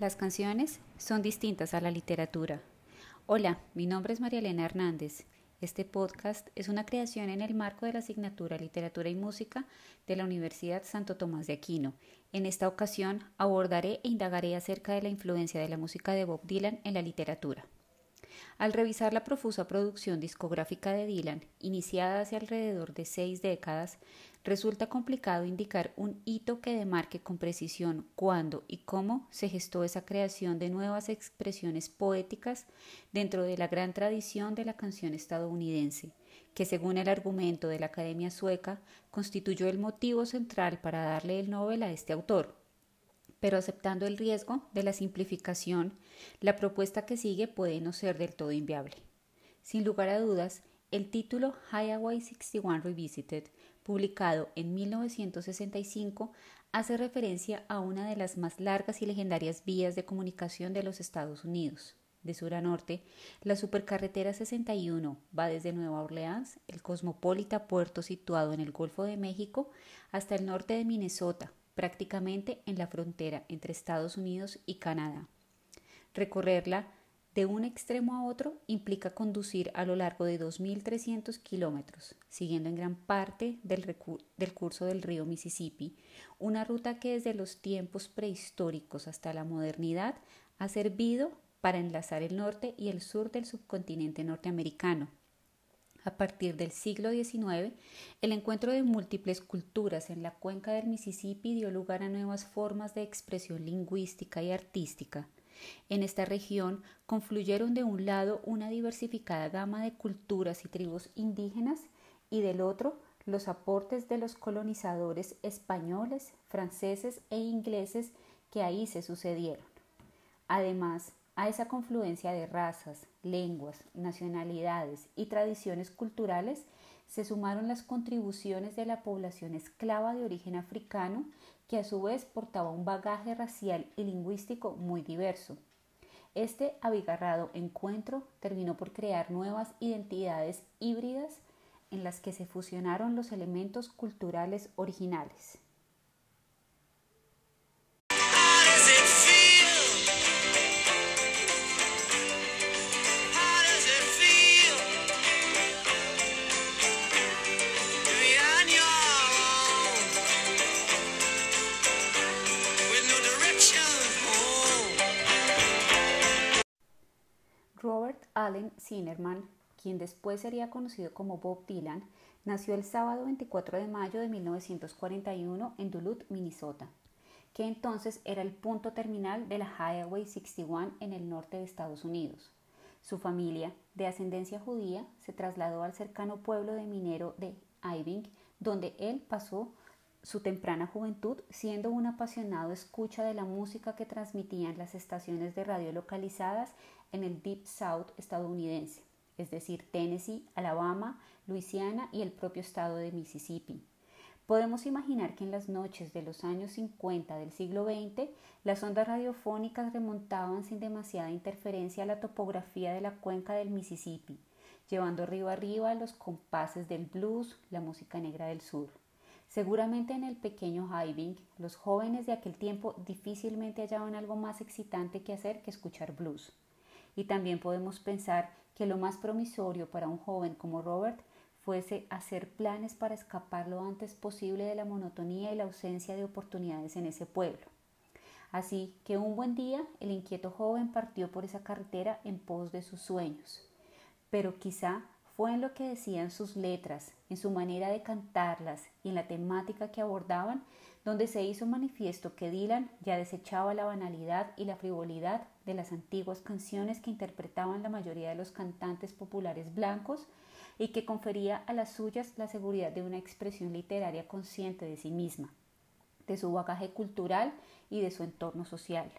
Las canciones son distintas a la literatura. Hola, mi nombre es María Elena Hernández. Este podcast es una creación en el marco de la asignatura Literatura y Música de la Universidad Santo Tomás de Aquino. En esta ocasión abordaré e indagaré acerca de la influencia de la música de Bob Dylan en la literatura. Al revisar la profusa producción discográfica de Dylan, iniciada hace alrededor de seis décadas, resulta complicado indicar un hito que demarque con precisión cuándo y cómo se gestó esa creación de nuevas expresiones poéticas dentro de la gran tradición de la canción estadounidense, que según el argumento de la Academia Sueca constituyó el motivo central para darle el Nobel a este autor. Pero aceptando el riesgo de la simplificación, la propuesta que sigue puede no ser del todo inviable. Sin lugar a dudas, el título Highway 61 Revisited publicado en 1965, hace referencia a una de las más largas y legendarias vías de comunicación de los Estados Unidos. De sur a norte, la supercarretera 61 va desde Nueva Orleans, el cosmopolita puerto situado en el Golfo de México, hasta el norte de Minnesota, prácticamente en la frontera entre Estados Unidos y Canadá. Recorrerla de un extremo a otro implica conducir a lo largo de 2.300 kilómetros, siguiendo en gran parte del, del, curso del río Mississippi, una ruta que desde los tiempos prehistóricos hasta la modernidad ha servido para enlazar el norte y el sur del subcontinente norteamericano. A partir del siglo XIX, el encuentro de múltiples culturas en la cuenca del Mississippi dio lugar a nuevas formas de expresión lingüística y artística, en esta región confluyeron de un lado una diversificada gama de culturas y tribus indígenas y del otro los aportes de los colonizadores españoles, franceses e ingleses que ahí se sucedieron. Además, a esa confluencia de razas, lenguas, nacionalidades y tradiciones culturales se sumaron las contribuciones de la población esclava de origen africano que a su vez portaba un bagaje racial y lingüístico muy diverso. Este abigarrado encuentro terminó por crear nuevas identidades híbridas en las que se fusionaron los elementos culturales originales. Allen Zinnerman, quien después sería conocido como Bob Dylan, nació el sábado 24 de mayo de 1941 en Duluth, Minnesota, que entonces era el punto terminal de la Highway 61 en el norte de Estados Unidos. Su familia, de ascendencia judía, se trasladó al cercano pueblo de minero de Iving, donde él pasó su temprana juventud siendo un apasionado escucha de la música que transmitían las estaciones de radio localizadas en el Deep South estadounidense, es decir, Tennessee, Alabama, Luisiana y el propio estado de Mississippi. Podemos imaginar que en las noches de los años 50 del siglo XX, las ondas radiofónicas remontaban sin demasiada interferencia a la topografía de la cuenca del Mississippi, llevando arriba arriba los compases del blues, la música negra del sur. Seguramente en el pequeño Hiving, los jóvenes de aquel tiempo difícilmente hallaban algo más excitante que hacer que escuchar blues. Y también podemos pensar que lo más promisorio para un joven como Robert fuese hacer planes para escapar lo antes posible de la monotonía y la ausencia de oportunidades en ese pueblo. Así que un buen día el inquieto joven partió por esa carretera en pos de sus sueños. Pero quizá fue en lo que decían sus letras, en su manera de cantarlas y en la temática que abordaban, donde se hizo manifiesto que Dylan ya desechaba la banalidad y la frivolidad de las antiguas canciones que interpretaban la mayoría de los cantantes populares blancos y que confería a las suyas la seguridad de una expresión literaria consciente de sí misma, de su bagaje cultural y de su entorno social.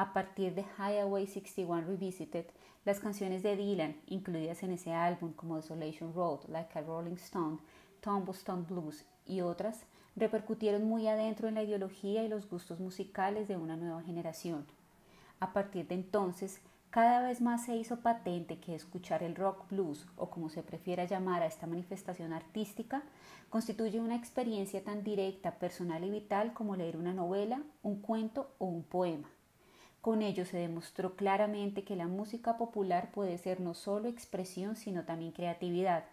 A partir de Highway 61 Revisited, las canciones de Dylan, incluidas en ese álbum como Desolation Road, Like a Rolling Stone, Stone Blues y otras, repercutieron muy adentro en la ideología y los gustos musicales de una nueva generación. A partir de entonces, Cada vez más se hizo patente que escuchar el rock blues, o como se prefiera llamar a esta manifestación artística, constituye una experiencia tan directa, personal y vital como leer una novela, un cuento o un poema. Con ello se demostró claramente que la música popular puede ser no solo expresión, sino también creatividad.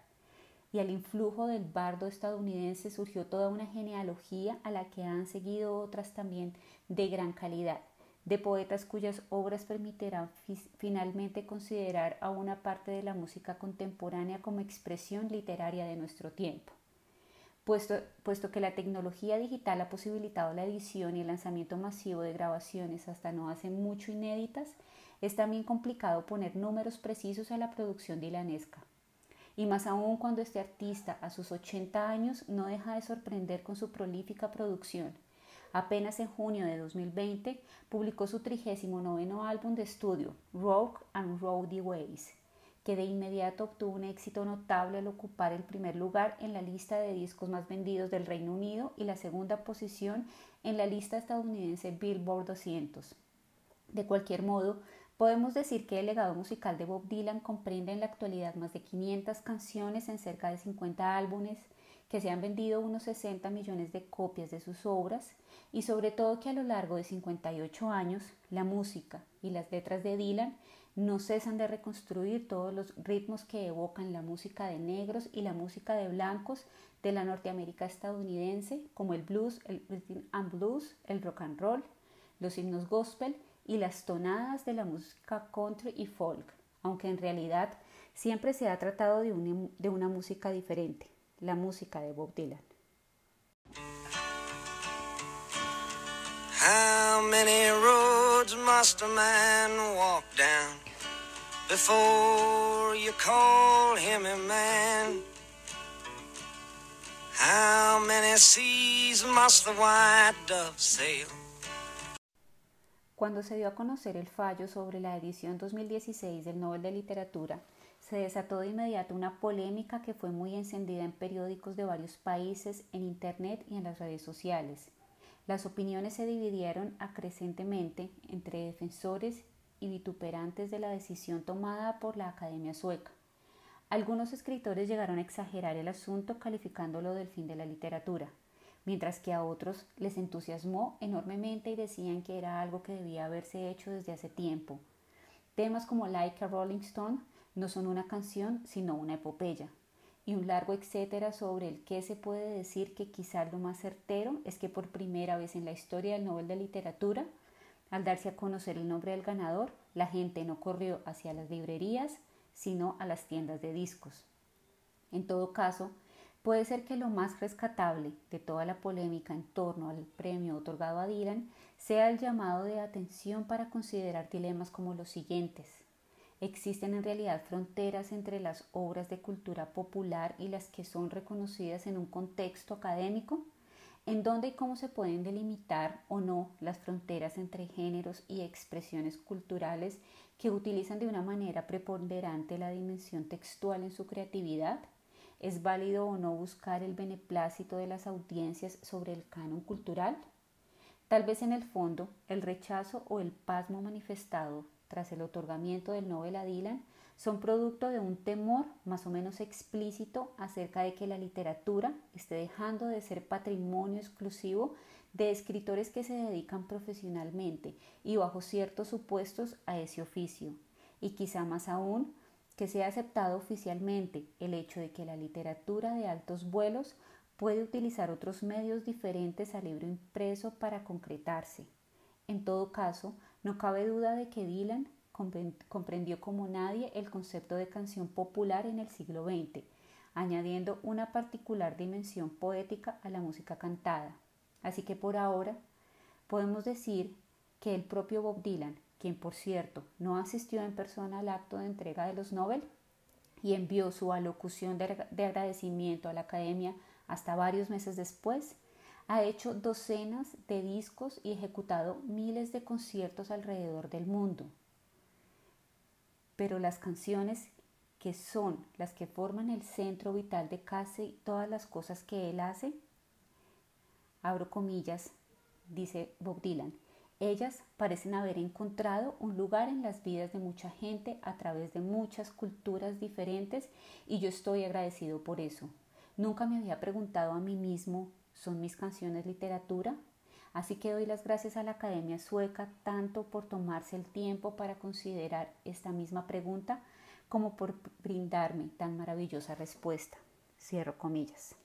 Y al influjo del bardo estadounidense surgió toda una genealogía a la que han seguido otras también de gran calidad de poetas cuyas obras permitirán finalmente considerar a una parte de la música contemporánea como expresión literaria de nuestro tiempo. Puesto, que la tecnología digital ha posibilitado la edición y el lanzamiento masivo de grabaciones hasta no hace mucho inéditas, es también complicado poner números precisos a la producción dilanesca. Y más aún cuando este artista a sus 80 años no deja de sorprender con su prolífica producción, Apenas en junio de 2020 publicó su 39 álbum de estudio, Rock and Roadie Ways, que de inmediato obtuvo un éxito notable al ocupar el primer lugar en la lista de discos más vendidos del Reino Unido y la segunda posición en la lista estadounidense Billboard 200. De cualquier modo, podemos decir que el legado musical de Bob Dylan comprende en la actualidad más de 500 canciones en cerca de 50 álbumes, que se han vendido unos 60 millones de copias de sus obras y sobre todo que a lo largo de 58 años la música y las letras de Dylan no cesan de reconstruir todos los ritmos que evocan la música de negros y la música de blancos de la Norteamérica estadounidense, como el blues, el rhythm and blues, el rock and roll, los himnos gospel y las tonadas de la música country y folk, aunque en realidad siempre se ha tratado de de una música diferente la música de Bob Dylan. How many roads must a man walk down before you call him a man? How many seas must the white dove sail? Cuando se dio a conocer el fallo sobre la edición 2016 del Nobel de Literatura, se desató de inmediato una polémica que fue muy encendida en periódicos de varios países, en Internet y en las redes sociales. Las opiniones se dividieron acrecentemente entre defensores y vituperantes de la decisión tomada por la Academia Sueca. Algunos escritores llegaron a exagerar el asunto calificándolo del fin de la literatura, mientras que a otros les entusiasmó enormemente y decían que era algo que debía haberse hecho desde hace tiempo. Temas como Like a Rolling Stone no son una canción, sino una epopeya. Y un largo etcétera sobre el que se puede decir que quizá lo más certero es que por primera vez en la historia del Nobel de Literatura, al darse a conocer el nombre del ganador, la gente no corrió hacia las librerías, sino a las tiendas de discos. En todo caso, puede ser que lo más rescatable de toda la polémica en torno al premio otorgado a Dylan sea el llamado de atención para considerar dilemas como los siguientes. Existen en realidad fronteras entre las obras de cultura popular y las que son reconocidas en un contexto académico, en dónde y cómo se pueden delimitar o no las fronteras entre géneros y expresiones culturales que utilizan de una manera preponderante la dimensión textual en su creatividad. ¿Es válido o no buscar el beneplácito de las audiencias sobre el canon cultural? Tal vez en el fondo el rechazo o el pasmo manifestado tras el otorgamiento del Nobel a Dylan son producto de un temor más o menos explícito acerca de que la literatura esté dejando de ser patrimonio exclusivo de escritores que se dedican profesionalmente y bajo ciertos supuestos a ese oficio, y quizá más aún que sea aceptado oficialmente el hecho de que la literatura de altos vuelos puede utilizar otros medios diferentes al libro impreso para concretarse. En todo caso, no cabe duda de que Dylan comprendió como nadie el concepto de canción popular en el siglo XX, añadiendo una particular dimensión poética a la música cantada. Así que por ahora podemos decir que el propio Bob Dylan, quien por cierto no asistió en persona al acto de entrega de los Nobel y envió su alocución de agradecimiento a la Academia hasta varios meses después, ha hecho docenas de discos y ejecutado miles de conciertos alrededor del mundo. Pero las canciones que son las que forman el centro vital de casi todas las cosas que él hace, abro comillas, dice Bob Dylan, Ellas parecen haber encontrado un lugar en las vidas de mucha gente a través de muchas culturas diferentes y yo estoy agradecido por eso. Nunca me había preguntado a mí mismo, ¿son mis canciones literatura? Así que doy las gracias a la Academia Sueca tanto por tomarse el tiempo para considerar esta misma pregunta como por brindarme tan maravillosa respuesta. Cierro comillas.